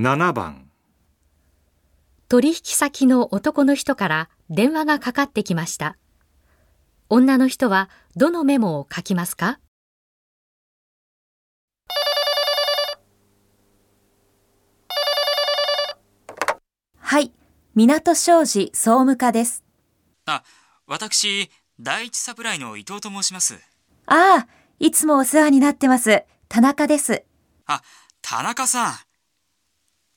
7番取引先の男の人から電話がかかってきました。女の人はどのメモを書きますか？はい、港商事総務課です。あ、私、第一サプライの伊藤と申します。ああ、いつもお世話になってます。田中です。あ、田中さん。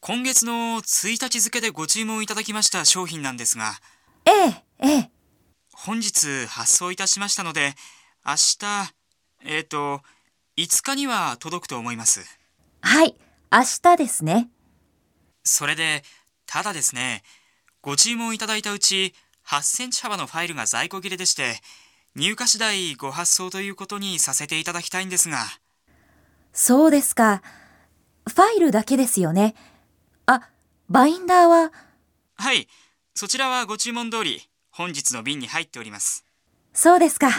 今月の1日付でご注文いただきました商品なんですが、ええ、ええ。本日発送いたしましたので、明日、えっ、と、5日には届くと思います。はい、明日ですね。それで、ただですね、ご注文いただいたうち、8センチ幅のファイルが在庫切れでして、入荷次第ご発送ということにさせていただきたいんですが。そうですか。ファイルだけですよね。あ、バインダーは、はい、そちらはご注文通り、本日の便に入っております。そうですか。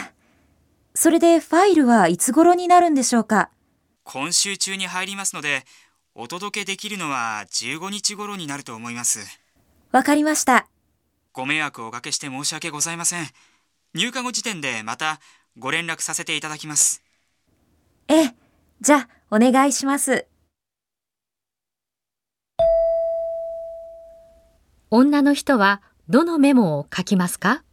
それでファイルはいつ頃になるんでしょうか？今週中に入りますので、お届けできるのは15日頃になると思います。わかりました。ご迷惑をおかけして申し訳ございません。入荷後時点でまたご連絡させていただきます。ええ、じゃあ、お願いします。女の人はどのメモを書きますか？